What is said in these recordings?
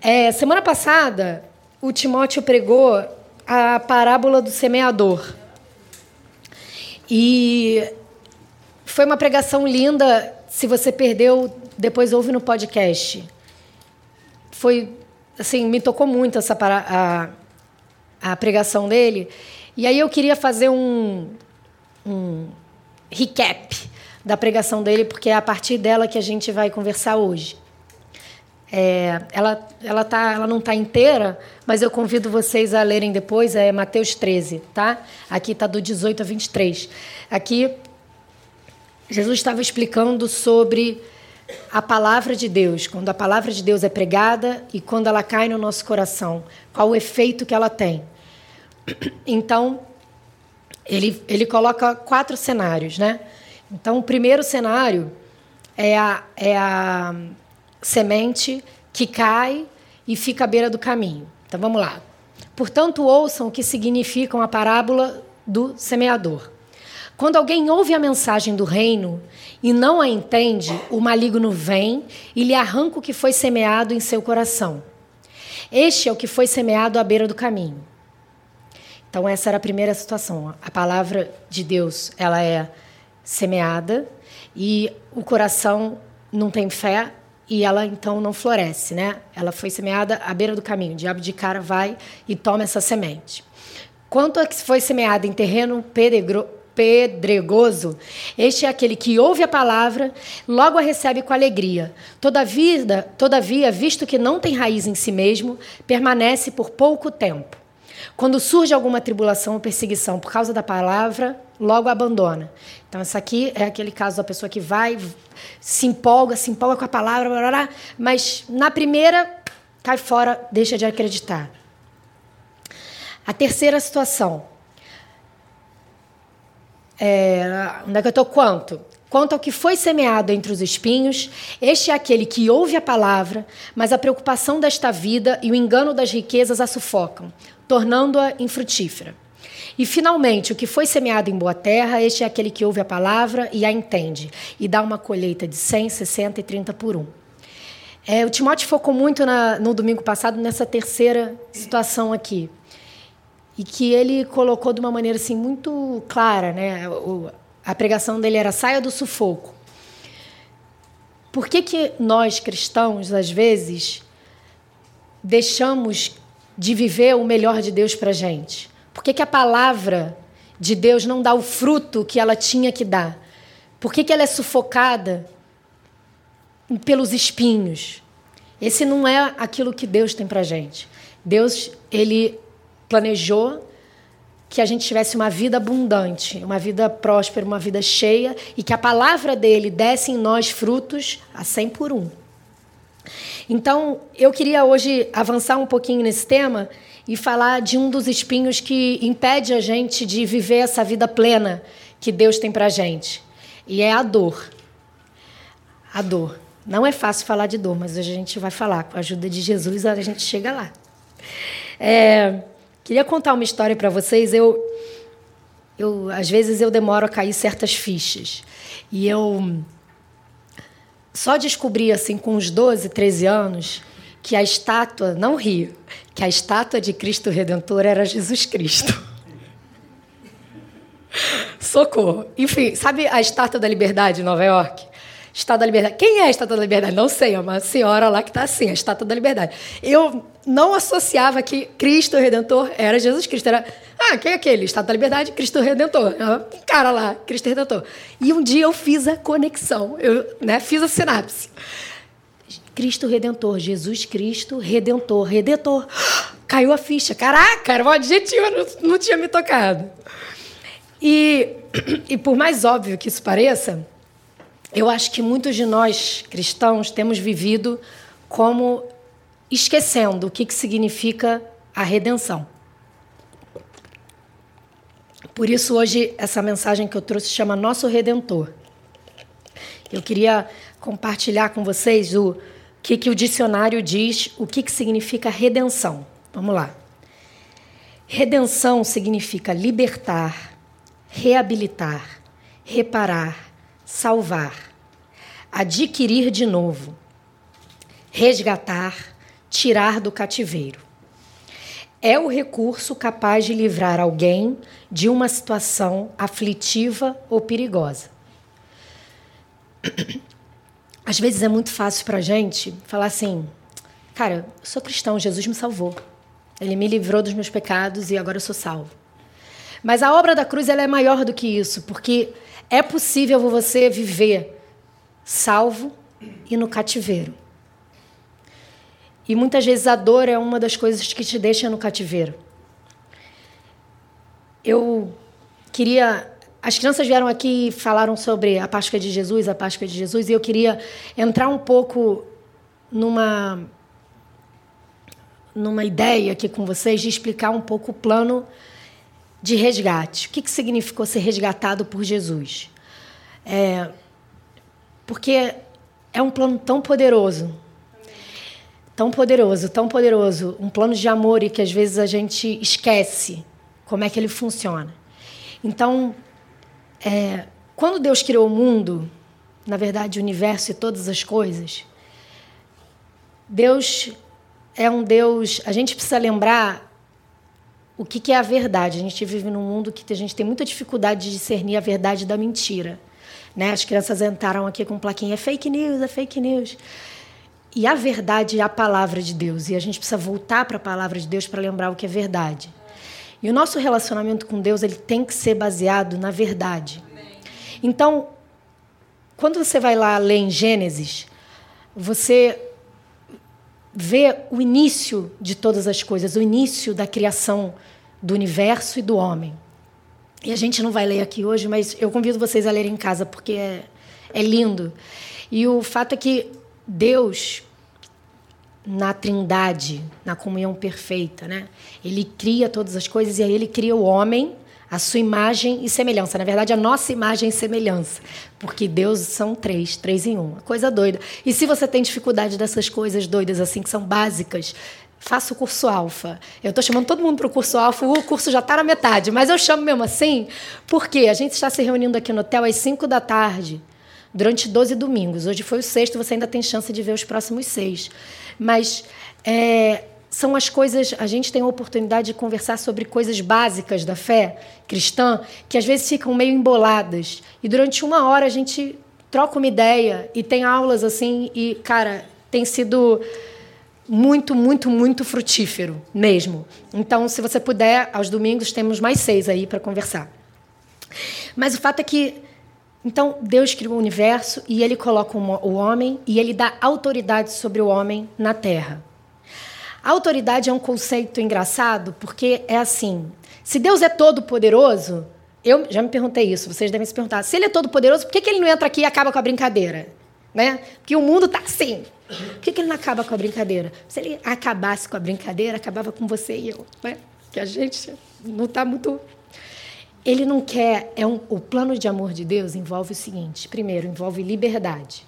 É, semana passada, o Timóteo pregou a parábola do semeador. E foi uma pregação linda. Se você perdeu, depois ouve no podcast. Foi, assim, me tocou muito essa a, a pregação dele. E aí eu queria fazer um, um recap da pregação dele, porque é a partir dela que a gente vai conversar hoje. É, ela, ela, tá, ela não está inteira, mas eu convido vocês a lerem depois, é Mateus 13, tá? Aqui está do 18 a 23. Aqui, Jesus estava explicando sobre a palavra de Deus, quando a palavra de Deus é pregada e quando ela cai no nosso coração, qual o efeito que ela tem. Então, ele, ele coloca quatro cenários, né? Então, o primeiro cenário é a, é a semente que cai e fica à beira do caminho. Então, vamos lá. Portanto, ouçam o que significam a parábola do semeador. Quando alguém ouve a mensagem do reino e não a entende, o maligno vem e lhe arranca o que foi semeado em seu coração. Este é o que foi semeado à beira do caminho. Então essa era a primeira situação. A palavra de Deus, ela é semeada e o coração não tem fé e ela então não floresce, né? Ela foi semeada à beira do caminho. O diabo de cara vai e toma essa semente. Quanto a que foi semeada em terreno pedregoso, este é aquele que ouve a palavra, logo a recebe com alegria. Todavia, todavia, visto que não tem raiz em si mesmo, permanece por pouco tempo. Quando surge alguma tribulação ou perseguição por causa da palavra, logo abandona. Então, essa aqui é aquele caso da pessoa que vai, se empolga, se empolga com a palavra, blá, blá, blá, mas na primeira cai fora, deixa de acreditar. A terceira situação. É, onde é que eu estou? Quanto? Quanto ao que foi semeado entre os espinhos, este é aquele que ouve a palavra, mas a preocupação desta vida e o engano das riquezas a sufocam, tornando-a infrutífera. E, finalmente, o que foi semeado em boa terra, este é aquele que ouve a palavra e a entende, e dá uma colheita de 100, 60 e 30 por um. É, o Timóteo focou muito na, no domingo passado nessa terceira situação aqui. E que ele colocou de uma maneira assim, muito clara. Né? O, a pregação dele era saia do sufoco. Por que, que nós, cristãos, às vezes, deixamos de viver o melhor de Deus para a gente? Por que, que a palavra de Deus não dá o fruto que ela tinha que dar? Por que, que ela é sufocada pelos espinhos? Esse não é aquilo que Deus tem para gente. Deus, ele planejou que a gente tivesse uma vida abundante, uma vida próspera, uma vida cheia e que a palavra dele desse em nós frutos a 100 por um. Então, eu queria hoje avançar um pouquinho nesse tema e falar de um dos espinhos que impede a gente de viver essa vida plena que Deus tem para gente. E é a dor. A dor. Não é fácil falar de dor, mas hoje a gente vai falar. Com a ajuda de Jesus, a gente chega lá. É, queria contar uma história para vocês. Eu, eu, às vezes, eu demoro a cair certas fichas. E eu só descobri, assim, com uns 12, 13 anos, que a estátua, não rio, que a estátua de Cristo Redentor era Jesus Cristo. Socorro. Enfim, sabe a estátua da Liberdade em Nova York? Estátua da Liberdade. Quem é a Estátua da Liberdade? Não sei, é uma senhora lá que está assim, a Estátua da Liberdade. Eu não associava que Cristo Redentor era Jesus Cristo. Era, ah, quem é aquele? Estátua da Liberdade, Cristo Redentor. Um cara lá, Cristo Redentor. E um dia eu fiz a conexão, eu né, fiz a sinapse. Cristo Redentor, Jesus Cristo Redentor, Redentor. Caiu a ficha. Caraca, era um adjetivo, não, não tinha me tocado. E, e por mais óbvio que isso pareça, eu acho que muitos de nós cristãos temos vivido como esquecendo o que, que significa a redenção. Por isso, hoje, essa mensagem que eu trouxe chama Nosso Redentor. Eu queria compartilhar com vocês o que, que o dicionário diz, o que, que significa redenção. Vamos lá. Redenção significa libertar, reabilitar, reparar, salvar, adquirir de novo, resgatar, tirar do cativeiro. É o recurso capaz de livrar alguém de uma situação aflitiva ou perigosa. Às vezes é muito fácil para a gente falar assim: cara, eu sou cristão, Jesus me salvou. Ele me livrou dos meus pecados e agora eu sou salvo. Mas a obra da cruz ela é maior do que isso, porque é possível você viver salvo e no cativeiro. E muitas vezes a dor é uma das coisas que te deixa no cativeiro. Eu queria. As crianças vieram aqui e falaram sobre a Páscoa de Jesus, a Páscoa de Jesus, e eu queria entrar um pouco numa numa ideia aqui com vocês de explicar um pouco o plano de resgate. O que, que significou ser resgatado por Jesus? É, porque é um plano tão poderoso, tão poderoso, tão poderoso, um plano de amor e que às vezes a gente esquece como é que ele funciona. Então, é, quando Deus criou o mundo, na verdade, o universo e todas as coisas, Deus é um Deus. A gente precisa lembrar o que, que é a verdade. A gente vive num mundo que a gente tem muita dificuldade de discernir a verdade da mentira. Né? As crianças entraram aqui com plaquinha: é fake news, é fake news. E a verdade é a palavra de Deus. E a gente precisa voltar para a palavra de Deus para lembrar o que é verdade. E o nosso relacionamento com Deus ele tem que ser baseado na verdade. Então, quando você vai lá ler em Gênesis, você vê o início de todas as coisas, o início da criação do universo e do homem. E a gente não vai ler aqui hoje, mas eu convido vocês a lerem em casa, porque é, é lindo. E o fato é que Deus, na trindade, na comunhão perfeita, né? ele cria todas as coisas e aí ele cria o homem a sua imagem e semelhança. Na verdade, a nossa imagem e semelhança. Porque Deus são três, três em um. Coisa doida. E se você tem dificuldade dessas coisas doidas, assim, que são básicas, faça o curso alfa. Eu estou chamando todo mundo para o curso alfa, o curso já está na metade, mas eu chamo mesmo assim, porque a gente está se reunindo aqui no hotel às 5 da tarde, durante 12 domingos. Hoje foi o sexto, você ainda tem chance de ver os próximos seis. Mas é, são as coisas. A gente tem a oportunidade de conversar sobre coisas básicas da fé cristã que às vezes ficam meio emboladas. E durante uma hora a gente troca uma ideia e tem aulas assim. E, cara, tem sido muito, muito, muito frutífero mesmo. Então, se você puder, aos domingos temos mais seis aí para conversar. Mas o fato é que então, Deus criou o universo e ele coloca o homem e ele dá autoridade sobre o homem na terra. Autoridade é um conceito engraçado porque é assim: se Deus é todo poderoso, eu já me perguntei isso, vocês devem se perguntar, se ele é todo poderoso, por que, que ele não entra aqui e acaba com a brincadeira? Né? Porque o mundo está assim. Por que, que ele não acaba com a brincadeira? Se ele acabasse com a brincadeira, acabava com você e eu. Né? Que a gente não está muito. Ele não quer. É um, o plano de amor de Deus envolve o seguinte: primeiro, envolve liberdade.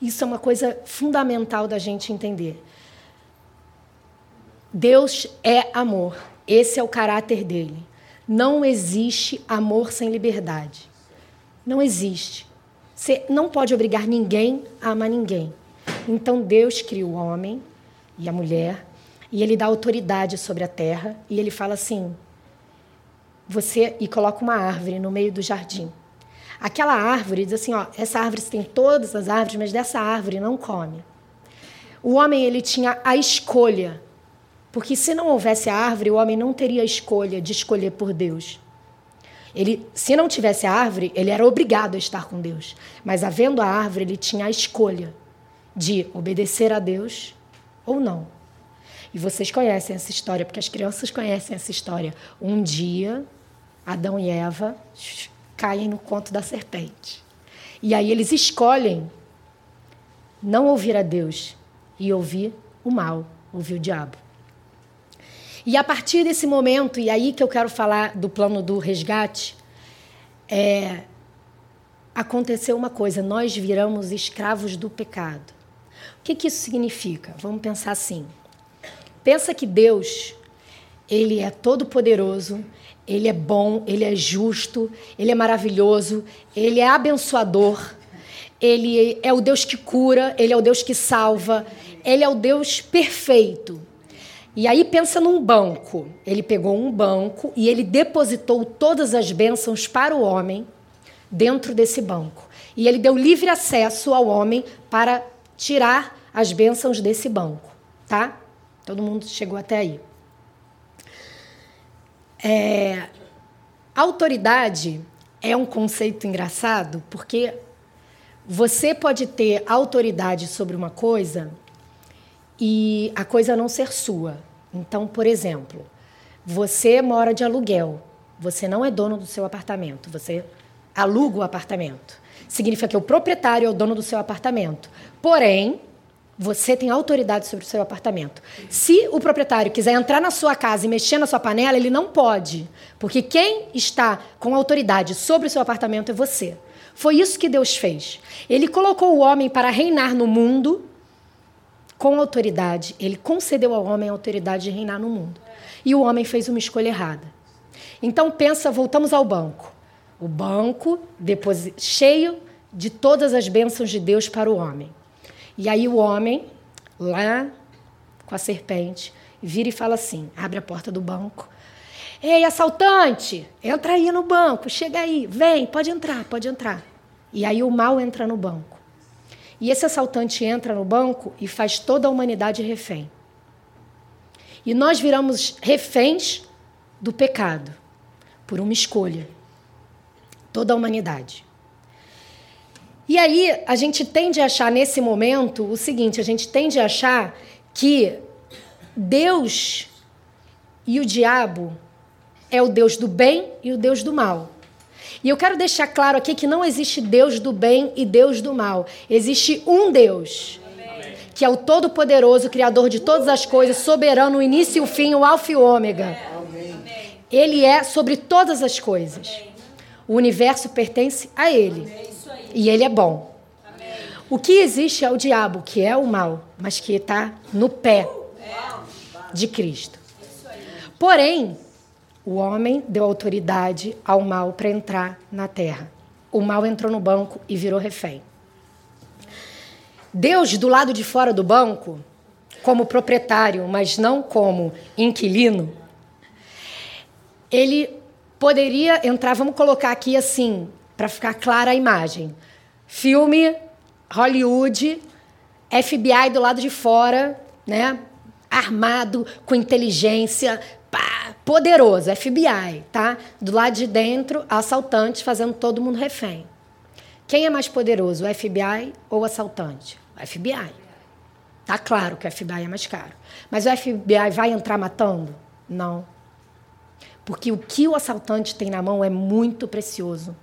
Isso é uma coisa fundamental da gente entender. Deus é amor. Esse é o caráter dele. Não existe amor sem liberdade. Não existe. Você não pode obrigar ninguém a amar ninguém. Então Deus cria o homem e a mulher e ele dá autoridade sobre a terra e ele fala assim: você e coloca uma árvore no meio do jardim. Aquela árvore diz assim, ó, essa árvore tem todas as árvores, mas dessa árvore não come. O homem ele tinha a escolha porque se não houvesse a árvore, o homem não teria a escolha de escolher por Deus. Ele, se não tivesse a árvore, ele era obrigado a estar com Deus. Mas havendo a árvore, ele tinha a escolha de obedecer a Deus ou não. E vocês conhecem essa história, porque as crianças conhecem essa história. Um dia, Adão e Eva caem no conto da serpente. E aí eles escolhem não ouvir a Deus e ouvir o mal, ouvir o diabo. E a partir desse momento, e aí que eu quero falar do plano do resgate, é, aconteceu uma coisa: nós viramos escravos do pecado. O que, que isso significa? Vamos pensar assim. Pensa que Deus, ele é todo poderoso, ele é bom, ele é justo, ele é maravilhoso, ele é abençoador, ele é o Deus que cura, ele é o Deus que salva, Ele é o Deus perfeito. E aí pensa num banco. Ele pegou um banco e ele depositou todas as bênçãos para o homem dentro desse banco. E ele deu livre acesso ao homem para tirar as bênçãos desse banco, tá? Todo mundo chegou até aí. É, autoridade é um conceito engraçado porque você pode ter autoridade sobre uma coisa e a coisa não ser sua. Então, por exemplo, você mora de aluguel, você não é dono do seu apartamento, você aluga o apartamento. Significa que o proprietário é o dono do seu apartamento. Porém, você tem autoridade sobre o seu apartamento. Se o proprietário quiser entrar na sua casa e mexer na sua panela, ele não pode, porque quem está com autoridade sobre o seu apartamento é você. Foi isso que Deus fez. Ele colocou o homem para reinar no mundo com autoridade. Ele concedeu ao homem a autoridade de reinar no mundo. E o homem fez uma escolha errada. Então pensa, voltamos ao banco. O banco depois cheio de todas as bênçãos de Deus para o homem. E aí o homem, lá com a serpente, vira e fala assim: abre a porta do banco. Ei, assaltante, entra aí no banco, chega aí, vem, pode entrar, pode entrar. E aí o mal entra no banco. E esse assaltante entra no banco e faz toda a humanidade refém. E nós viramos reféns do pecado, por uma escolha. Toda a humanidade. E aí a gente tende a achar nesse momento o seguinte: a gente tende a achar que Deus e o diabo é o Deus do bem e o Deus do mal. E eu quero deixar claro aqui que não existe Deus do bem e Deus do mal. Existe um Deus, que é o Todo-Poderoso, Criador de todas as coisas, soberano, o início e o fim, o Alfa e o Ômega. Ele é sobre todas as coisas. O universo pertence a Ele. E ele é bom. O que existe é o diabo, que é o mal, mas que está no pé de Cristo. Porém, o homem deu autoridade ao mal para entrar na terra. O mal entrou no banco e virou refém. Deus, do lado de fora do banco, como proprietário, mas não como inquilino, ele poderia entrar, vamos colocar aqui assim, para ficar clara a imagem. Filme, Hollywood, FBI do lado de fora, né? Armado, com inteligência, pá, poderoso, FBI, tá? Do lado de dentro, assaltantes fazendo todo mundo refém. Quem é mais poderoso, o FBI ou o assaltante? O FBI. Tá claro que o FBI é mais caro. Mas o FBI vai entrar matando? Não. Porque o que o assaltante tem na mão é muito precioso.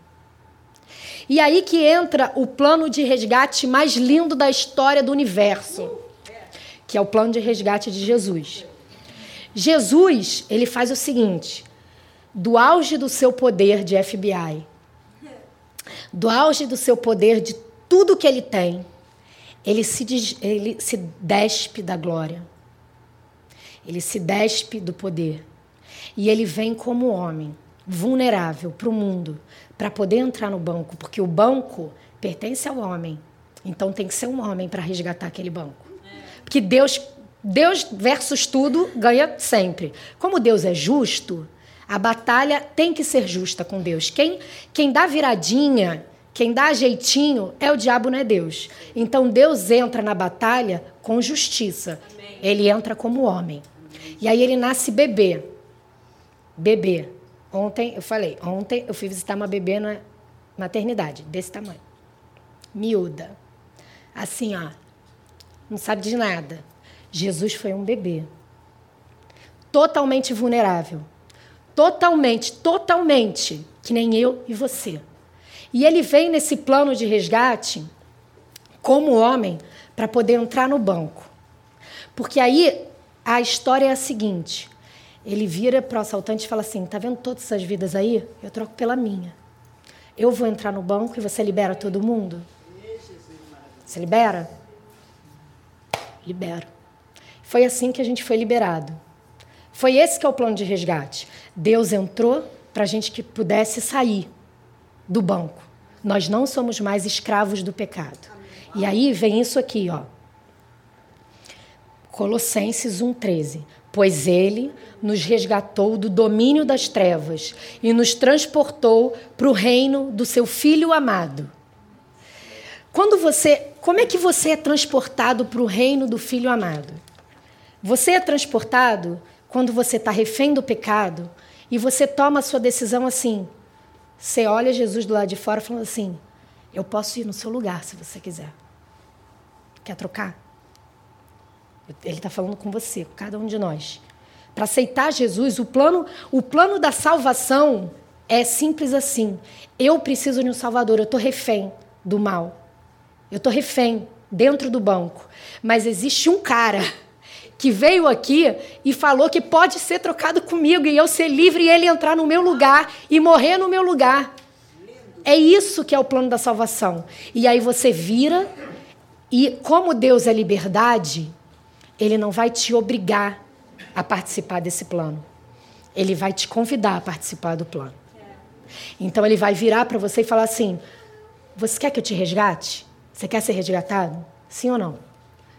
E aí que entra o plano de resgate mais lindo da história do universo, que é o plano de resgate de Jesus. Jesus, ele faz o seguinte: do auge do seu poder de FBI, do auge do seu poder de tudo que ele tem, ele se, ele se despe da glória. Ele se despe do poder. E ele vem como homem, vulnerável para o mundo, para poder entrar no banco, porque o banco pertence ao homem. Então tem que ser um homem para resgatar aquele banco. Porque Deus, Deus versus tudo ganha sempre. Como Deus é justo, a batalha tem que ser justa com Deus. Quem, quem dá viradinha, quem dá jeitinho é o diabo, não é Deus. Então Deus entra na batalha com justiça. Ele entra como homem. E aí ele nasce bebê. Bebê. Ontem, eu falei, ontem eu fui visitar uma bebê na maternidade, desse tamanho. Miúda. Assim, ó. Não sabe de nada. Jesus foi um bebê. Totalmente vulnerável. Totalmente, totalmente. Que nem eu e você. E ele vem nesse plano de resgate como homem para poder entrar no banco. Porque aí a história é a seguinte: ele vira para o assaltante e fala assim: tá vendo todas essas vidas aí? Eu troco pela minha. Eu vou entrar no banco e você libera todo mundo? Você libera? Libero. Foi assim que a gente foi liberado. Foi esse que é o plano de resgate. Deus entrou para a gente que pudesse sair do banco. Nós não somos mais escravos do pecado. E aí vem isso aqui, ó. Colossenses 1,13. Pois ele nos resgatou do domínio das trevas e nos transportou para o reino do seu Filho amado. Quando você, como é que você é transportado para o reino do Filho amado? Você é transportado quando você está refém do pecado e você toma a sua decisão assim. Você olha Jesus do lado de fora falando assim: Eu posso ir no seu lugar se você quiser. Quer trocar? Ele está falando com você, com cada um de nós. Para aceitar Jesus, o plano, o plano da salvação é simples assim. Eu preciso de um Salvador, eu estou refém do mal. Eu estou refém dentro do banco. Mas existe um cara que veio aqui e falou que pode ser trocado comigo e eu ser livre e ele entrar no meu lugar e morrer no meu lugar. É isso que é o plano da salvação. E aí você vira e como Deus é liberdade, ele não vai te obrigar a participar desse plano. Ele vai te convidar a participar do plano. Então ele vai virar para você e falar assim: Você quer que eu te resgate? Você quer ser resgatado? Sim ou não?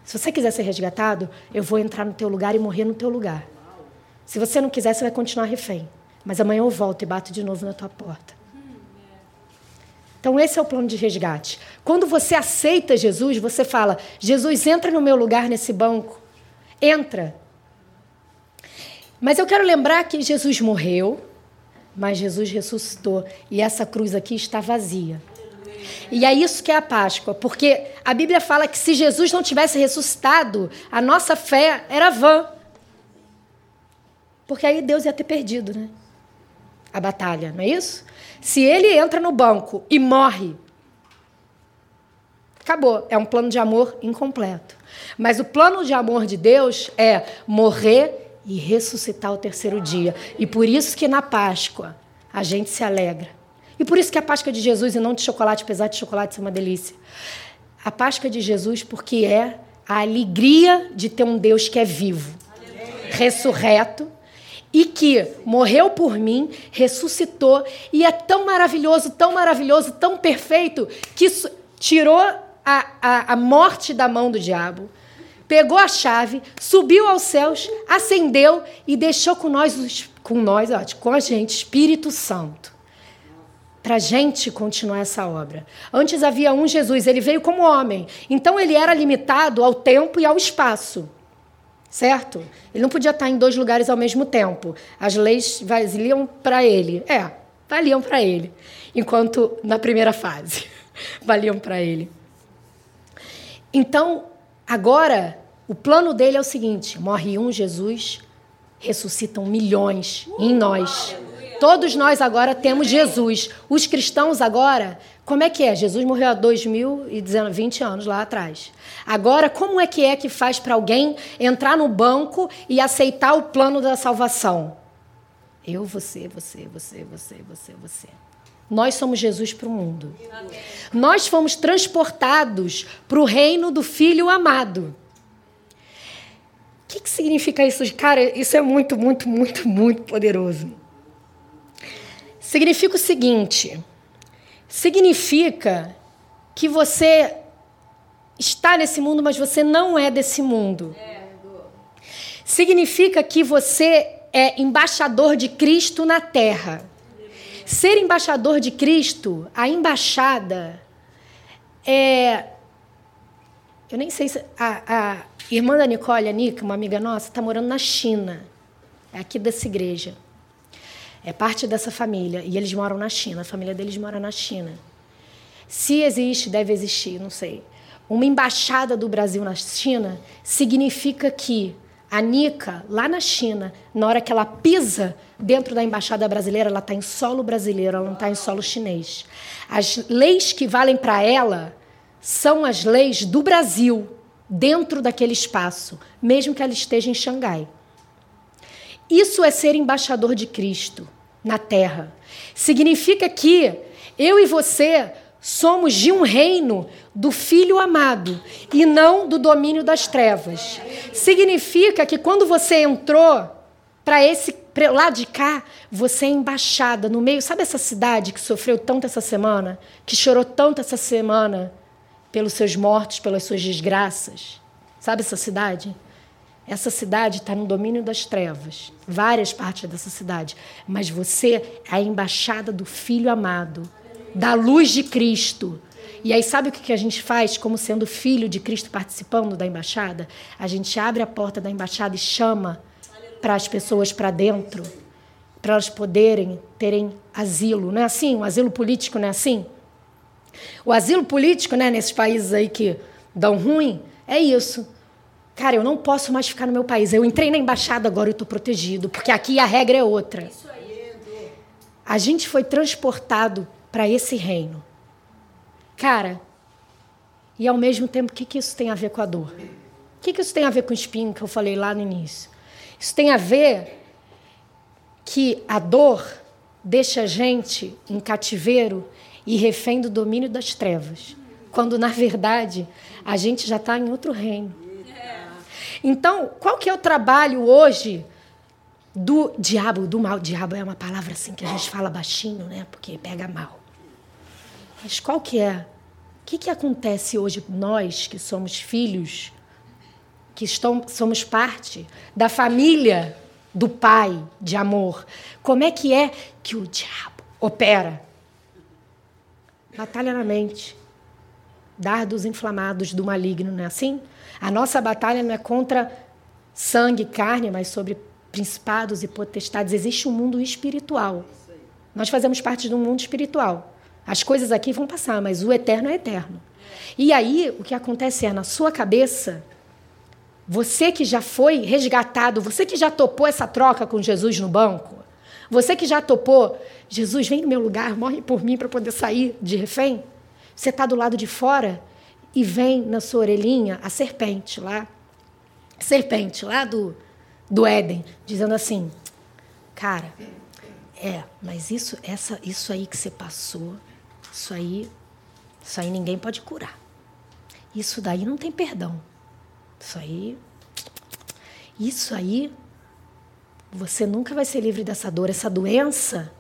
Se você quiser ser resgatado, eu vou entrar no teu lugar e morrer no teu lugar. Se você não quiser, você vai continuar refém. Mas amanhã eu volto e bato de novo na tua porta. Então, esse é o plano de resgate. Quando você aceita Jesus, você fala: Jesus, entra no meu lugar nesse banco. Entra. Mas eu quero lembrar que Jesus morreu, mas Jesus ressuscitou. E essa cruz aqui está vazia. E é isso que é a Páscoa, porque a Bíblia fala que se Jesus não tivesse ressuscitado, a nossa fé era vã. Porque aí Deus ia ter perdido, né? A batalha, não é isso? Se ele entra no banco e morre, acabou. É um plano de amor incompleto. Mas o plano de amor de Deus é morrer e ressuscitar o terceiro dia. E por isso que na Páscoa a gente se alegra. E por isso que a Páscoa de Jesus e não de chocolate, apesar de chocolate ser uma delícia. A Páscoa de Jesus porque é a alegria de ter um Deus que é vivo, ressurreto e que morreu por mim, ressuscitou e é tão maravilhoso, tão maravilhoso, tão perfeito que tirou a, a, a morte da mão do diabo, pegou a chave, subiu aos céus, ascendeu e deixou com nós, com nós, ó, com a gente, Espírito Santo para a gente continuar essa obra. Antes havia um Jesus, ele veio como homem, então ele era limitado ao tempo e ao espaço. Certo? Ele não podia estar em dois lugares ao mesmo tempo. As leis valiam para ele. É, valiam para ele. Enquanto na primeira fase valiam para ele. Então, agora, o plano dele é o seguinte: morre um Jesus, ressuscitam milhões em nós. Todos nós agora temos Jesus. Os cristãos agora, como é que é? Jesus morreu há 2020 anos lá atrás. Agora, como é que é que faz para alguém entrar no banco e aceitar o plano da salvação? Eu, você, você, você, você, você, você. Nós somos Jesus para o mundo. Nós fomos transportados para o reino do Filho amado. O que, que significa isso? Cara, isso é muito, muito, muito, muito poderoso. Significa o seguinte: significa que você está nesse mundo, mas você não é desse mundo. Significa que você é embaixador de Cristo na terra. Ser embaixador de Cristo, a embaixada é. Eu nem sei se. A, a irmã da Nicole, a Nica, uma amiga nossa, está morando na China. É aqui dessa igreja é parte dessa família e eles moram na China, a família deles mora na China. Se existe, deve existir, não sei. Uma embaixada do Brasil na China significa que a Nica, lá na China, na hora que ela pisa dentro da embaixada brasileira, ela está em solo brasileiro, ela não está em solo chinês. As leis que valem para ela são as leis do Brasil, dentro daquele espaço, mesmo que ela esteja em Xangai. Isso é ser embaixador de Cristo na terra. Significa que eu e você somos de um reino do Filho amado e não do domínio das trevas. Significa que quando você entrou para esse lado de cá, você é embaixada no meio. Sabe essa cidade que sofreu tanto essa semana, que chorou tanto essa semana pelos seus mortos, pelas suas desgraças? Sabe essa cidade? Essa cidade está no domínio das trevas, várias partes dessa cidade. Mas você é a embaixada do Filho amado, da luz de Cristo. E aí, sabe o que a gente faz, como sendo filho de Cristo participando da embaixada? A gente abre a porta da embaixada e chama para as pessoas para dentro, para elas poderem terem asilo. Não é assim? O asilo político não é assim? O asilo político, né, nesses países aí que dão ruim, é isso. Cara, eu não posso mais ficar no meu país. Eu entrei na embaixada, agora eu estou protegido, porque aqui a regra é outra. A gente foi transportado para esse reino. Cara, e ao mesmo tempo, o que, que isso tem a ver com a dor? O que, que isso tem a ver com o espinho que eu falei lá no início? Isso tem a ver que a dor deixa a gente em cativeiro e refém do domínio das trevas, quando na verdade a gente já está em outro reino. Então, qual que é o trabalho hoje do diabo, do mal? Diabo é uma palavra assim que a gente fala baixinho, né? Porque pega mal. Mas qual que é? O que, que acontece hoje nós que somos filhos, que estão, somos parte da família do Pai de amor? Como é que é que o diabo opera? Batalha na mente. Dardos inflamados do maligno, não é assim? A nossa batalha não é contra sangue e carne, mas sobre principados e potestades. Existe um mundo espiritual. Nós fazemos parte de um mundo espiritual. As coisas aqui vão passar, mas o eterno é eterno. E aí, o que acontece é, na sua cabeça, você que já foi resgatado, você que já topou essa troca com Jesus no banco, você que já topou, Jesus, vem no meu lugar, morre por mim para poder sair de refém. Você está do lado de fora e vem na sua orelhinha a serpente lá, serpente lá do, do Éden, dizendo assim, cara, é, mas isso, essa, isso aí que você passou, isso aí, isso aí ninguém pode curar. Isso daí não tem perdão. Isso aí, isso aí, você nunca vai ser livre dessa dor, essa doença.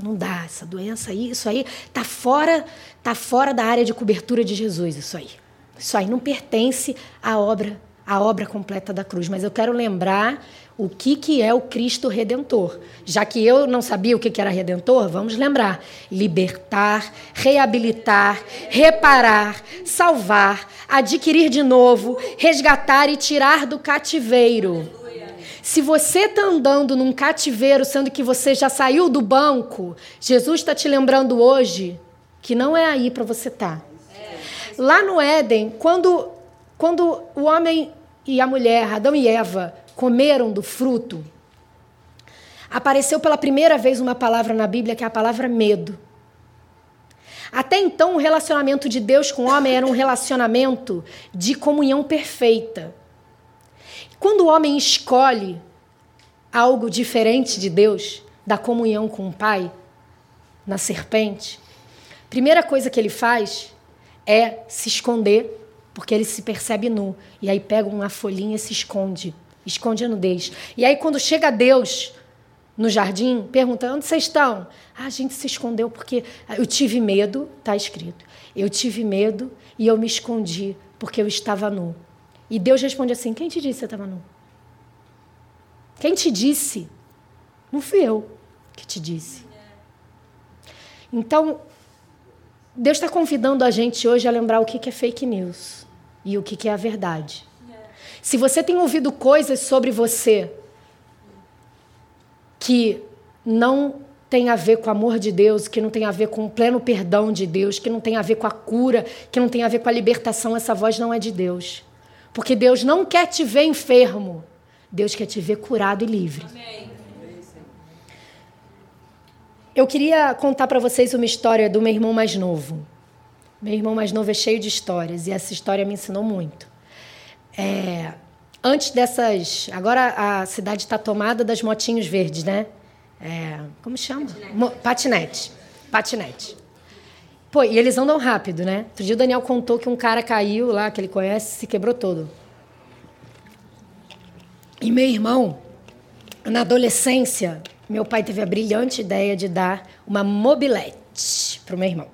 Não dá, essa doença aí, isso aí tá fora, tá fora da área de cobertura de Jesus, isso aí. Isso aí não pertence à obra, à obra completa da cruz, mas eu quero lembrar o que, que é o Cristo Redentor. Já que eu não sabia o que, que era Redentor, vamos lembrar: libertar, reabilitar, reparar, salvar, adquirir de novo, resgatar e tirar do cativeiro. Se você está andando num cativeiro, sendo que você já saiu do banco, Jesus está te lembrando hoje que não é aí para você estar. Tá. Lá no Éden, quando, quando o homem e a mulher, Adão e Eva, comeram do fruto, apareceu pela primeira vez uma palavra na Bíblia que é a palavra medo. Até então, o relacionamento de Deus com o homem era um relacionamento de comunhão perfeita. Quando o homem escolhe algo diferente de Deus, da comunhão com o Pai, na serpente, primeira coisa que ele faz é se esconder, porque ele se percebe nu. E aí pega uma folhinha e se esconde. Esconde a nudez. E aí, quando chega Deus no jardim, pergunta: onde vocês estão? Ah, a gente se escondeu porque eu tive medo, está escrito. Eu tive medo e eu me escondi porque eu estava nu. E Deus responde assim: Quem te disse que você estava nu? Quem te disse? Não fui eu que te disse. Então, Deus está convidando a gente hoje a lembrar o que é fake news e o que é a verdade. Se você tem ouvido coisas sobre você que não tem a ver com o amor de Deus, que não tem a ver com o pleno perdão de Deus, que não tem a ver com a cura, que não tem a ver com a libertação, essa voz não é de Deus. Porque Deus não quer te ver enfermo. Deus quer te ver curado e livre. Amém. Eu queria contar para vocês uma história do meu irmão mais novo. Meu irmão mais novo é cheio de histórias e essa história me ensinou muito. É, antes dessas. Agora a cidade está tomada das motinhos verdes, né? É, como chama? Patinete. Patinete. Patinete. Pô, e eles andam rápido, né? Outro dia o Daniel contou que um cara caiu lá, que ele conhece, se quebrou todo. E meu irmão, na adolescência, meu pai teve a brilhante ideia de dar uma mobilete para o meu irmão.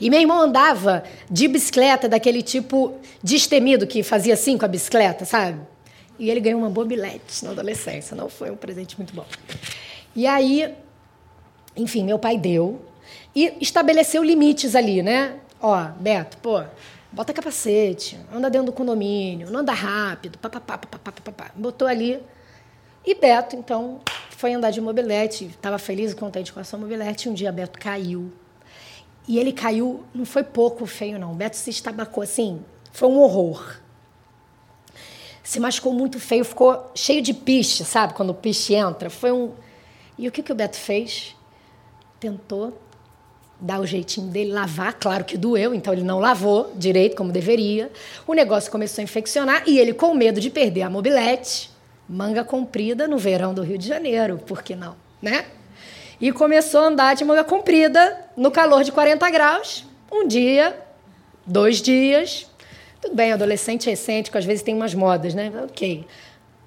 E meu irmão andava de bicicleta daquele tipo destemido que fazia assim com a bicicleta, sabe? e ele ganhou uma mobilete na adolescência. Não foi um presente muito bom. E aí, enfim, meu pai deu e estabeleceu limites ali, né? Ó, Beto, pô, bota capacete, anda dentro do condomínio, não anda rápido, papapá, papapá, papapá. Botou ali. E Beto, então, foi andar de mobilete, estava feliz e contente com a sua mobilete. Um dia Beto caiu. E ele caiu, não foi pouco feio, não. Beto se estabacou assim, foi um horror. Se machucou muito feio, ficou cheio de piche, sabe? Quando o piche entra. Foi um. E o que, que o Beto fez? Tentou dar o jeitinho dele, lavar, claro que doeu, então ele não lavou direito como deveria. O negócio começou a infeccionar e ele, com medo de perder a mobilete, manga comprida no verão do Rio de Janeiro, por que não, né? E começou a andar de manga comprida no calor de 40 graus, um dia, dois dias. Tudo bem, adolescente recente, que às vezes tem umas modas, né? Ok.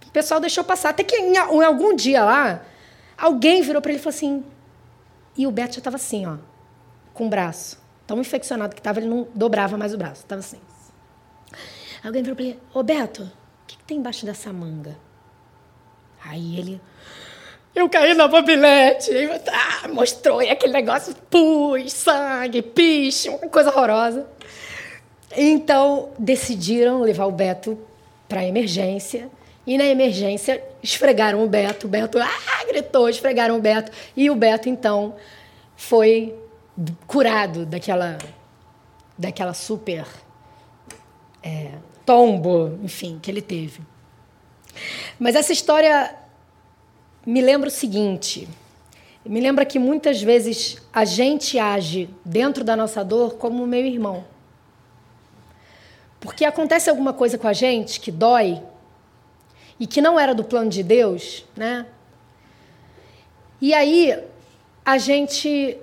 O pessoal deixou passar. Até que em, algum dia lá, alguém virou para ele e falou assim. E o Beto já estava assim, ó, com o braço. Tão infeccionado que estava, ele não dobrava mais o braço. Estava assim. Alguém virou para ele: Ô Beto, o que, que tem embaixo dessa manga? Aí ele. Eu caí na mobilete. Ah, mostrou e aquele negócio, pus, sangue, piche, uma coisa horrorosa. Então, decidiram levar o Beto para emergência. E na emergência, esfregaram o Beto. O Beto ah, gritou, esfregaram o Beto. E o Beto, então, foi curado daquela, daquela super é, tombo, enfim, que ele teve. Mas essa história me lembra o seguinte: me lembra que muitas vezes a gente age dentro da nossa dor como meu irmão. Porque acontece alguma coisa com a gente que dói e que não era do plano de Deus, né? E aí a gente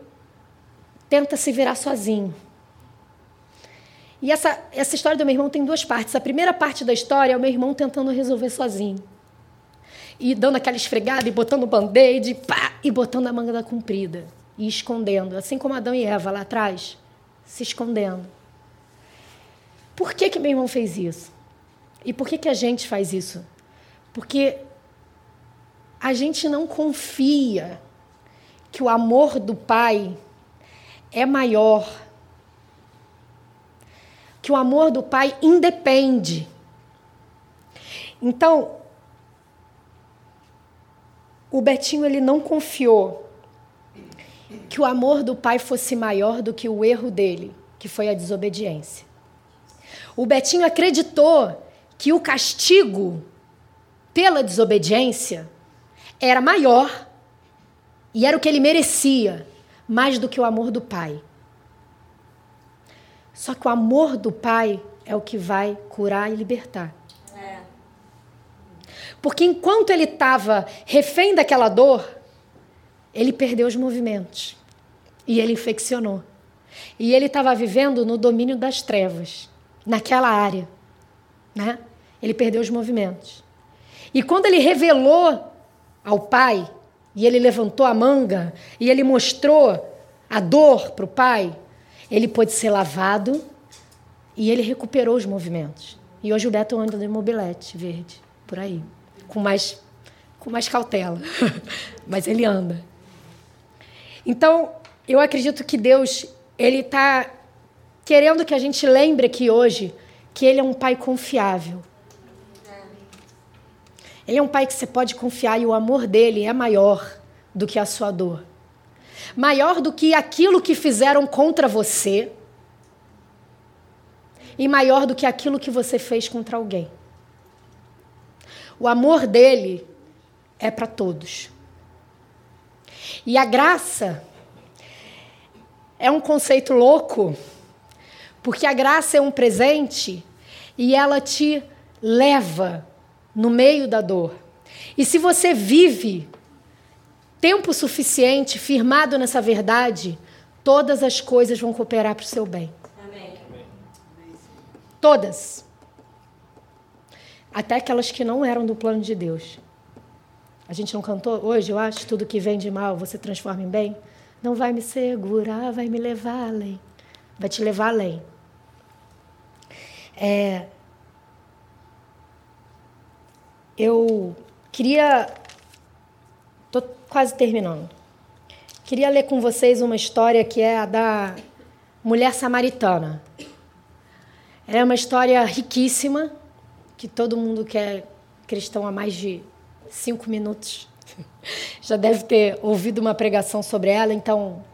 tenta se virar sozinho. E essa, essa história do meu irmão tem duas partes. A primeira parte da história é o meu irmão tentando resolver sozinho e dando aquela esfregada e botando o band-aid, pá, e botando a manga da comprida e escondendo, assim como Adão e Eva lá atrás, se escondendo. Por que que meu irmão fez isso? E por que que a gente faz isso? Porque a gente não confia que o amor do pai é maior, que o amor do pai independe. Então, o Betinho ele não confiou que o amor do pai fosse maior do que o erro dele, que foi a desobediência. O Betinho acreditou que o castigo pela desobediência era maior e era o que ele merecia, mais do que o amor do pai. Só que o amor do pai é o que vai curar e libertar. Porque enquanto ele estava refém daquela dor, ele perdeu os movimentos. E ele infeccionou. E ele estava vivendo no domínio das trevas, naquela área. Né? Ele perdeu os movimentos. E quando ele revelou ao pai, e ele levantou a manga, e ele mostrou a dor para o pai, ele pôde ser lavado e ele recuperou os movimentos. E hoje o Beto anda de mobilete verde, por aí com mais, com mais cautela. Mas ele anda. Então, eu acredito que Deus ele está querendo que a gente lembre aqui hoje que Ele é um Pai confiável. Ele é um Pai que você pode confiar e o amor dele é maior do que a sua dor. Maior do que aquilo que fizeram contra você. E maior do que aquilo que você fez contra alguém. O amor dele é para todos. E a graça é um conceito louco, porque a graça é um presente e ela te leva no meio da dor. E se você vive tempo suficiente firmado nessa verdade, todas as coisas vão cooperar para o seu bem. Amém. Todas até aquelas que não eram do plano de Deus. A gente não cantou hoje, eu acho, tudo que vem de mal você transforma em bem. Não vai me segurar, vai me levar além. Vai te levar além. É... eu queria. Estou quase terminando. Queria ler com vocês uma história que é a da mulher samaritana. É uma história riquíssima, que todo mundo que é cristão há mais de cinco minutos já deve ter ouvido uma pregação sobre ela, então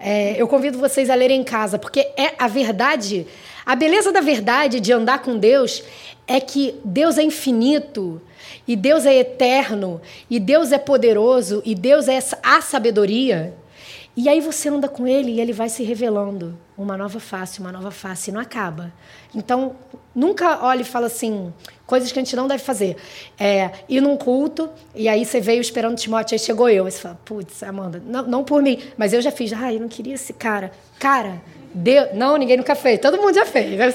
é, eu convido vocês a lerem em casa, porque é a verdade, a beleza da verdade de andar com Deus é que Deus é infinito, e Deus é eterno, e Deus é poderoso, e Deus é a sabedoria. E aí você anda com ele e ele vai se revelando uma nova face, uma nova face, e não acaba. Então, nunca olhe e fala assim, coisas que a gente não deve fazer. É, ir num culto, e aí você veio esperando Timóteo, aí chegou eu. Aí você fala, putz, Amanda, não, não por mim, mas eu já fiz. Ai, eu não queria esse cara. Cara, Deus... Não, ninguém nunca fez. Todo mundo já fez. Né?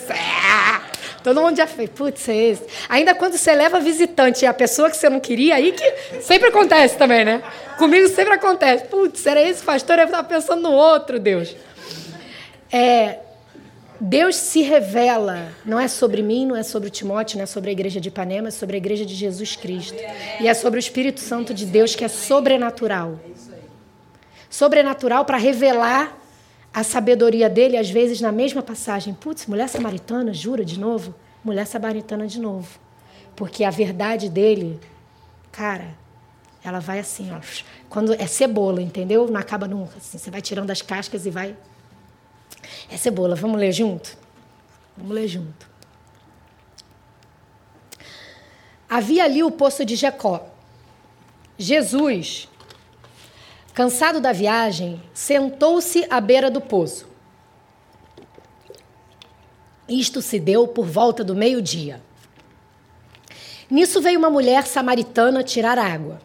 Todo mundo já fez. Putz, é esse. Ainda quando você leva visitante e a pessoa que você não queria, aí que sempre acontece também, né? Comigo sempre acontece. Putz, era esse pastor, eu estava pensando no outro, Deus. É, Deus se revela, não é sobre mim, não é sobre o Timóteo, não é sobre a igreja de Ipanema, é sobre a igreja de Jesus Cristo. E é sobre o Espírito Santo de Deus, que é sobrenatural. Sobrenatural para revelar a sabedoria dele, às vezes, na mesma passagem. Putz, mulher samaritana, jura de novo? Mulher samaritana de novo. Porque a verdade dele, cara, ela vai assim, ó. Quando é cebola, entendeu? Não acaba nunca. Assim, você vai tirando as cascas e vai é cebola. Vamos ler junto? Vamos ler junto. Havia ali o poço de Jacó. Jesus, cansado da viagem, sentou-se à beira do poço. Isto se deu por volta do meio-dia. Nisso veio uma mulher samaritana tirar água.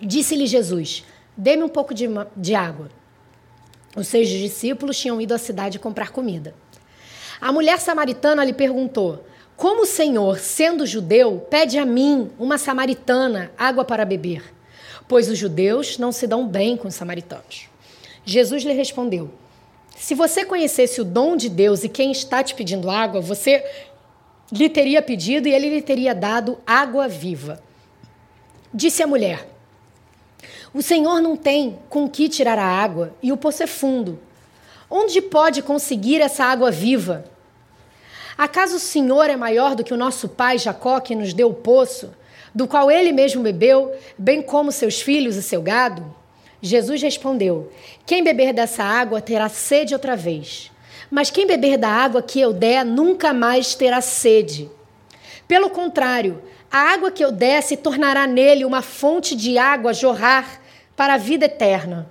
Disse-lhe Jesus: Dê-me um pouco de, de água. Os seus discípulos tinham ido à cidade comprar comida. A mulher samaritana lhe perguntou: Como o Senhor, sendo judeu, pede a mim, uma samaritana, água para beber? Pois os judeus não se dão bem com os samaritanos. Jesus lhe respondeu: Se você conhecesse o dom de Deus e quem está te pedindo água, você lhe teria pedido e ele lhe teria dado água viva. Disse a mulher: o Senhor não tem com que tirar a água e o poço é fundo. Onde pode conseguir essa água viva? Acaso o Senhor é maior do que o nosso pai Jacó, que nos deu o poço, do qual ele mesmo bebeu, bem como seus filhos e seu gado? Jesus respondeu: Quem beber dessa água terá sede outra vez. Mas quem beber da água que eu der nunca mais terá sede. Pelo contrário, a água que eu der se tornará nele uma fonte de água jorrar para a vida eterna.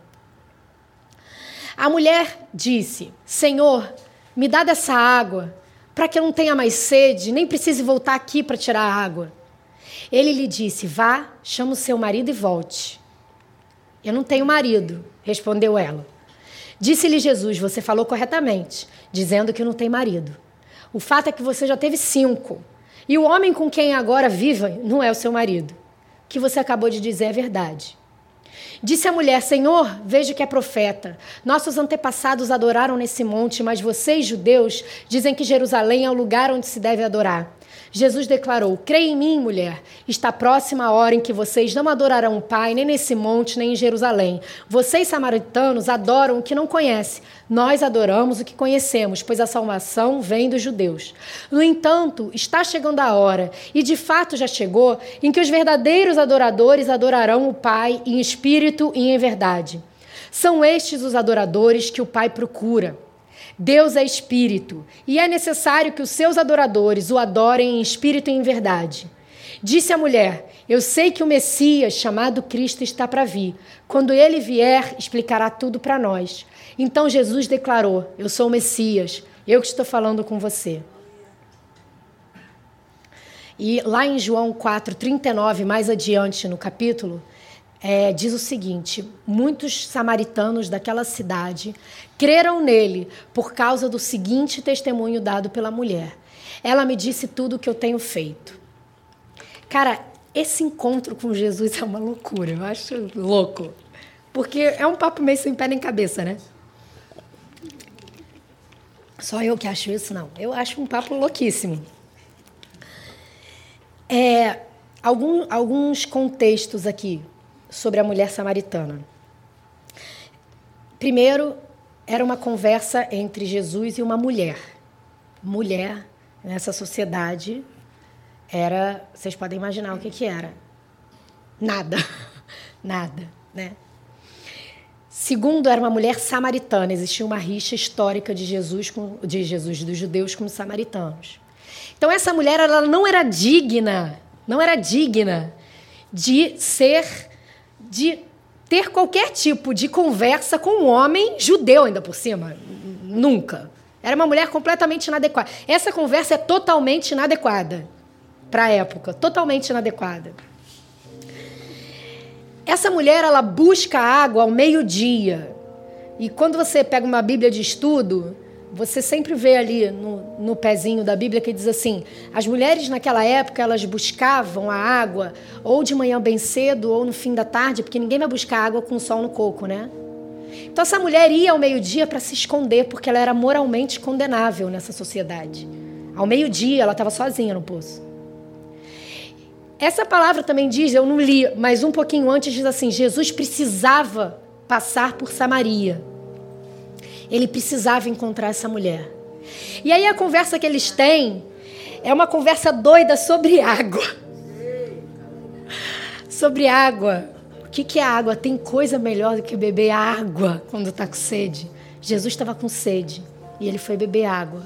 A mulher disse: Senhor, me dá dessa água, para que eu não tenha mais sede, nem precise voltar aqui para tirar a água. Ele lhe disse: Vá, chama o seu marido e volte. Eu não tenho marido, respondeu ela. Disse-lhe Jesus: Você falou corretamente, dizendo que não tem marido. O fato é que você já teve cinco. E o homem com quem agora vive não é o seu marido. O que você acabou de dizer é verdade. Disse a mulher: Senhor, vejo que é profeta. Nossos antepassados adoraram nesse monte, mas vocês, judeus, dizem que Jerusalém é o lugar onde se deve adorar. Jesus declarou: Creia em mim, mulher. Está próxima a hora em que vocês não adorarão o Pai, nem nesse monte, nem em Jerusalém. Vocês, samaritanos, adoram o que não conhecem. Nós adoramos o que conhecemos, pois a salvação vem dos judeus. No entanto, está chegando a hora, e de fato já chegou, em que os verdadeiros adoradores adorarão o Pai em espírito e em verdade. São estes os adoradores que o Pai procura. Deus é espírito, e é necessário que os seus adoradores o adorem em espírito e em verdade. Disse a mulher: Eu sei que o Messias, chamado Cristo, está para vir. Quando ele vier, explicará tudo para nós. Então Jesus declarou: Eu sou o Messias, eu que estou falando com você. E lá em João 4:39, mais adiante no capítulo, é, diz o seguinte: muitos samaritanos daquela cidade creram nele por causa do seguinte testemunho dado pela mulher. Ela me disse tudo o que eu tenho feito. Cara, esse encontro com Jesus é uma loucura, eu acho louco. Porque é um papo meio sem pé nem cabeça, né? Só eu que acho isso, não. Eu acho um papo louquíssimo. É, algum, alguns contextos aqui sobre a mulher samaritana. Primeiro, era uma conversa entre Jesus e uma mulher. Mulher, nessa sociedade, era. Vocês podem imaginar o que, que era. Nada. Nada, né? Segundo, era uma mulher samaritana. Existia uma rixa histórica de Jesus, com, de Jesus, dos judeus com os samaritanos. Então, essa mulher ela não era digna, não era digna de ser, de ter qualquer tipo de conversa com um homem judeu, ainda por cima. Nunca. Era uma mulher completamente inadequada. Essa conversa é totalmente inadequada para a época totalmente inadequada. Essa mulher ela busca água ao meio-dia. E quando você pega uma Bíblia de estudo, você sempre vê ali no, no pezinho da Bíblia que diz assim: as mulheres naquela época elas buscavam a água ou de manhã bem cedo ou no fim da tarde, porque ninguém vai buscar água com o sol no coco, né? Então essa mulher ia ao meio-dia para se esconder porque ela era moralmente condenável nessa sociedade. Ao meio-dia ela estava sozinha no poço. Essa palavra também diz, eu não li, mas um pouquinho antes diz assim: Jesus precisava passar por Samaria. Ele precisava encontrar essa mulher. E aí a conversa que eles têm é uma conversa doida sobre água. sobre água. O que, é água? Tem coisa melhor do que beber água quando está com sede. Jesus estava com sede e ele foi beber água.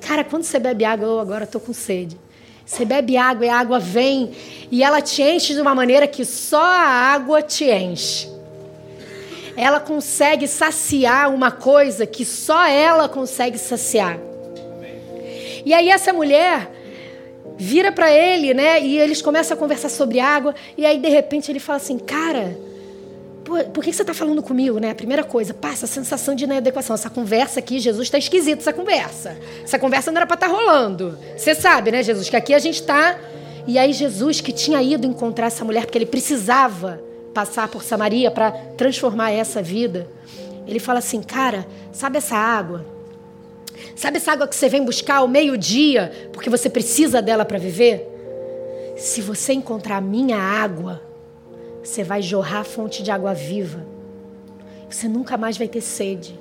Cara, quando você bebe água, eu agora estou com sede. Você bebe água e a água vem e ela te enche de uma maneira que só a água te enche. Ela consegue saciar uma coisa que só ela consegue saciar. E aí essa mulher vira para ele, né? E eles começam a conversar sobre água e aí de repente ele fala assim: "Cara, por, por que você está falando comigo, né? A primeira coisa, passa a sensação de inadequação. Essa conversa aqui, Jesus está esquisito, essa conversa. Essa conversa não era para estar tá rolando. Você sabe, né, Jesus, que aqui a gente está. E aí, Jesus, que tinha ido encontrar essa mulher, porque ele precisava passar por Samaria para transformar essa vida, ele fala assim: Cara, sabe essa água? Sabe essa água que você vem buscar ao meio-dia, porque você precisa dela para viver? Se você encontrar a minha água, você vai jorrar fonte de água viva. Você nunca mais vai ter sede.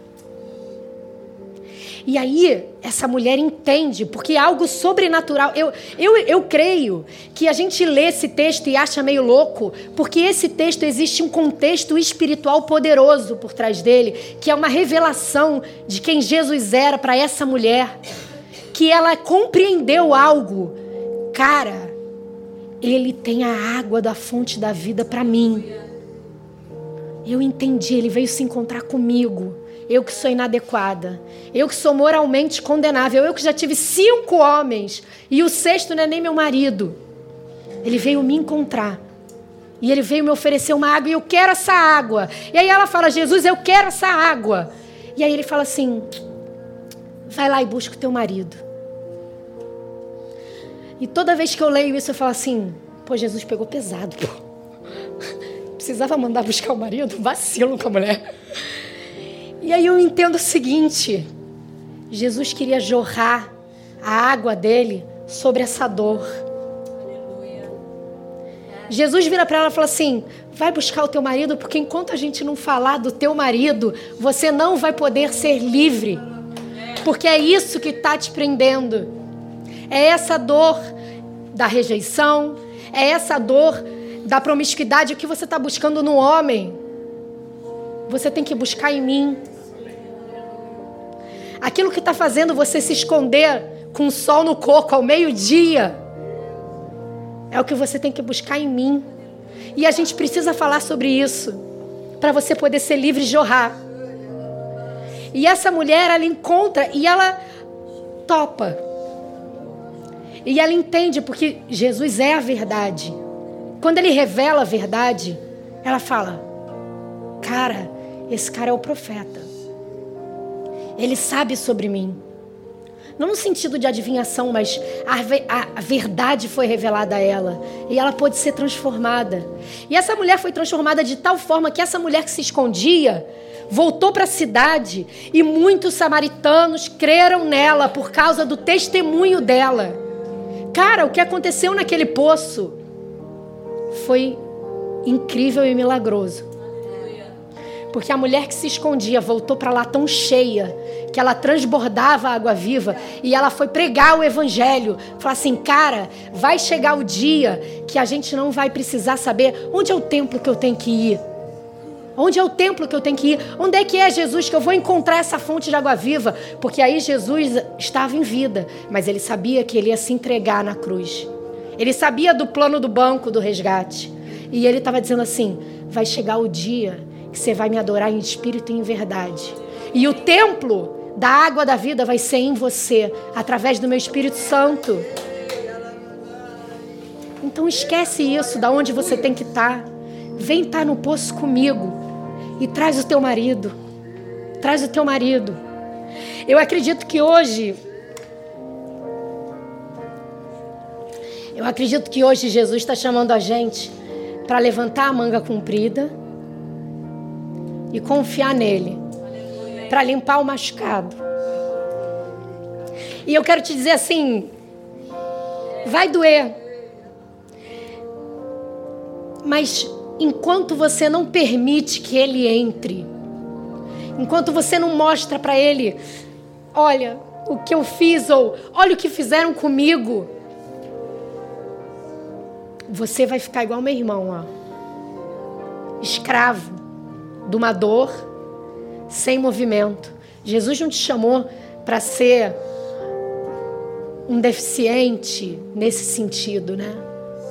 E aí, essa mulher entende, porque é algo sobrenatural. Eu, eu, eu creio que a gente lê esse texto e acha meio louco, porque esse texto existe um contexto espiritual poderoso por trás dele, que é uma revelação de quem Jesus era para essa mulher, que ela compreendeu algo. Cara, ele tem a água da fonte da vida para mim. Eu entendi, ele veio se encontrar comigo. Eu que sou inadequada. Eu que sou moralmente condenável. Eu que já tive cinco homens. E o sexto não é nem meu marido. Ele veio me encontrar. E ele veio me oferecer uma água e eu quero essa água. E aí ela fala: Jesus, eu quero essa água. E aí ele fala assim: vai lá e busca o teu marido. E toda vez que eu leio isso, eu falo assim: pô, Jesus pegou pesado, pô. Precisava mandar buscar o marido? Vacilo com a mulher. E aí eu entendo o seguinte: Jesus queria jorrar a água dele sobre essa dor. Jesus vira para ela e fala assim: vai buscar o teu marido, porque enquanto a gente não falar do teu marido, você não vai poder ser livre. Porque é isso que está te prendendo. É essa dor da rejeição, é essa dor da promiscuidade que você está buscando no homem. Você tem que buscar em mim. Aquilo que está fazendo você se esconder com o sol no coco ao meio-dia é o que você tem que buscar em mim. E a gente precisa falar sobre isso para você poder ser livre e jorrar. E essa mulher, ela encontra e ela topa. E ela entende porque Jesus é a verdade. Quando ele revela a verdade, ela fala: Cara, esse cara é o profeta. Ele sabe sobre mim. Não no sentido de adivinhação, mas a, a, verdade foi revelada a ela. E ela pôde ser transformada. E essa mulher foi transformada de tal forma que essa mulher que se escondia voltou para a cidade. E muitos samaritanos creram nela por causa do testemunho dela. Cara, o que aconteceu naquele poço foi incrível e milagroso. Porque a mulher que se escondia voltou para lá tão cheia que ela transbordava a água viva e ela foi pregar o evangelho. Falar assim, cara, vai chegar o dia que a gente não vai precisar saber onde é o templo que eu tenho que ir. Onde é o templo que eu tenho que ir? Onde é que é Jesus que eu vou encontrar essa fonte de água viva? Porque aí Jesus estava em vida, mas ele sabia que ele ia se entregar na cruz. Ele sabia do plano do banco do resgate. E ele estava dizendo assim: vai chegar o dia que você vai me adorar em espírito e em verdade. E o templo da água da vida vai ser em você, através do meu Espírito Santo. Então esquece isso, da onde você tem que estar. Tá. Vem estar tá no poço comigo e traz o teu marido. Traz o teu marido. Eu acredito que hoje. Eu acredito que hoje Jesus está chamando a gente para levantar a manga comprida e confiar nele para limpar o machucado. E eu quero te dizer assim: vai doer. Mas enquanto você não permite que ele entre, enquanto você não mostra para ele, olha o que eu fiz ou olha o que fizeram comigo, você vai ficar igual meu irmão, ó. Escravo de uma dor sem movimento. Jesus não te chamou para ser um deficiente nesse sentido, né?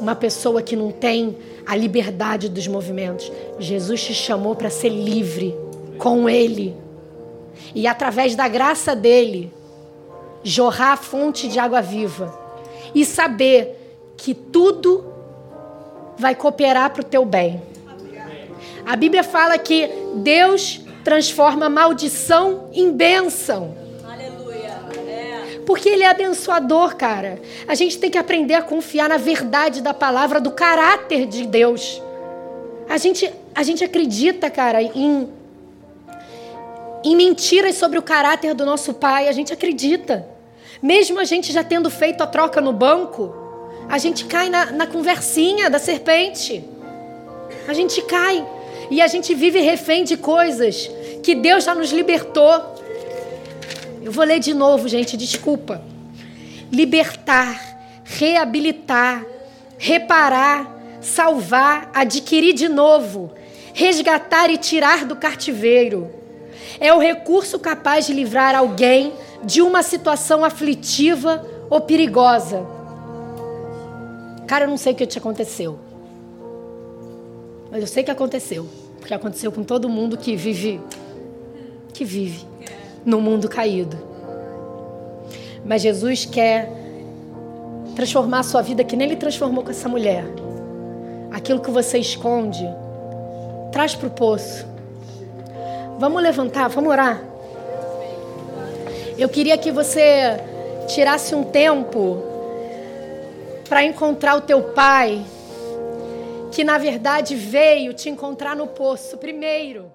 Uma pessoa que não tem a liberdade dos movimentos. Jesus te chamou para ser livre com Ele. E através da graça dele, jorrar a fonte de água viva. E saber que tudo vai cooperar para o teu bem. A Bíblia fala que Deus transforma maldição em bênção. Porque ele é abençoador, cara. A gente tem que aprender a confiar na verdade da palavra, do caráter de Deus. A gente, a gente acredita, cara, em, em mentiras sobre o caráter do nosso pai. A gente acredita. Mesmo a gente já tendo feito a troca no banco, a gente cai na, na conversinha da serpente. A gente cai. E a gente vive refém de coisas que Deus já nos libertou. Eu vou ler de novo, gente, desculpa. Libertar, reabilitar, reparar, salvar, adquirir de novo, resgatar e tirar do cativeiro. É o recurso capaz de livrar alguém de uma situação aflitiva ou perigosa. Cara, eu não sei o que te aconteceu. Mas eu sei que aconteceu. Porque aconteceu com todo mundo que vive que vive no mundo caído. Mas Jesus quer transformar a sua vida que nem ele transformou com essa mulher. Aquilo que você esconde, traz para o poço. Vamos levantar, vamos orar. Eu queria que você tirasse um tempo para encontrar o teu pai, que na verdade veio te encontrar no poço primeiro.